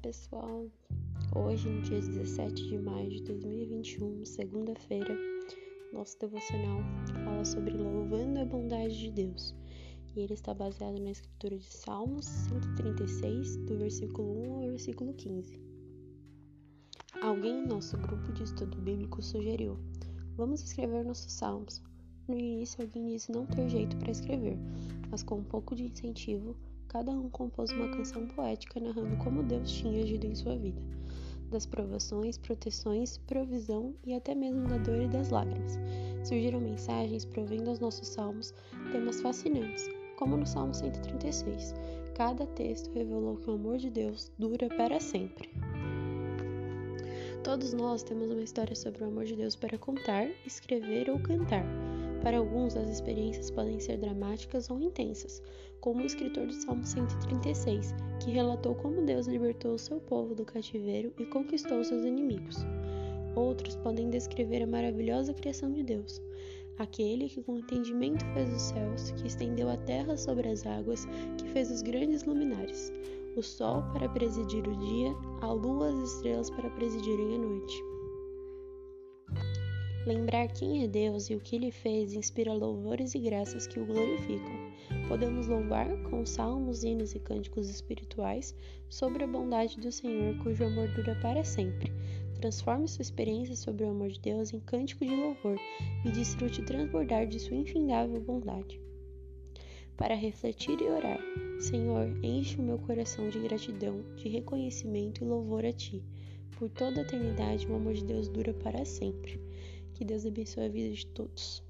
pessoal! Hoje, no dia 17 de maio de 2021, segunda-feira, nosso devocional fala sobre louvando a bondade de Deus. E ele está baseado na escritura de Salmos 136, do versículo 1 ao versículo 15. Alguém em nosso grupo de estudo bíblico sugeriu: Vamos escrever nossos salmos. No início, alguém disse não ter jeito para escrever, mas com um pouco de incentivo, cada um compôs uma canção poética narrando como Deus tinha agido em sua vida, das provações, proteções, provisão e até mesmo da dor e das lágrimas. Surgiram mensagens provendo aos nossos salmos temas fascinantes, como no Salmo 136. Cada texto revelou que o amor de Deus dura para sempre. Todos nós temos uma história sobre o amor de Deus para contar, escrever ou cantar. Para alguns, as experiências podem ser dramáticas ou intensas, como o escritor do Salmo 136, que relatou como Deus libertou o seu povo do cativeiro e conquistou seus inimigos. Outros podem descrever a maravilhosa criação de Deus, aquele que com entendimento fez os céus, que estendeu a terra sobre as águas, que fez os grandes luminares, o sol para presidir o dia, a lua as estrelas para presidirem a noite. Lembrar quem é Deus e o que ele fez inspira louvores e graças que o glorificam. Podemos louvar com salmos, hinos e cânticos espirituais sobre a bondade do Senhor, cujo amor dura para sempre. Transforme sua experiência sobre o amor de Deus em cântico de louvor e desfrute transbordar de sua infindável bondade. Para refletir e orar, Senhor, enche o meu coração de gratidão, de reconhecimento e louvor a Ti. Por toda a eternidade, o amor de Deus dura para sempre. Que Deus abençoe a vida de todos.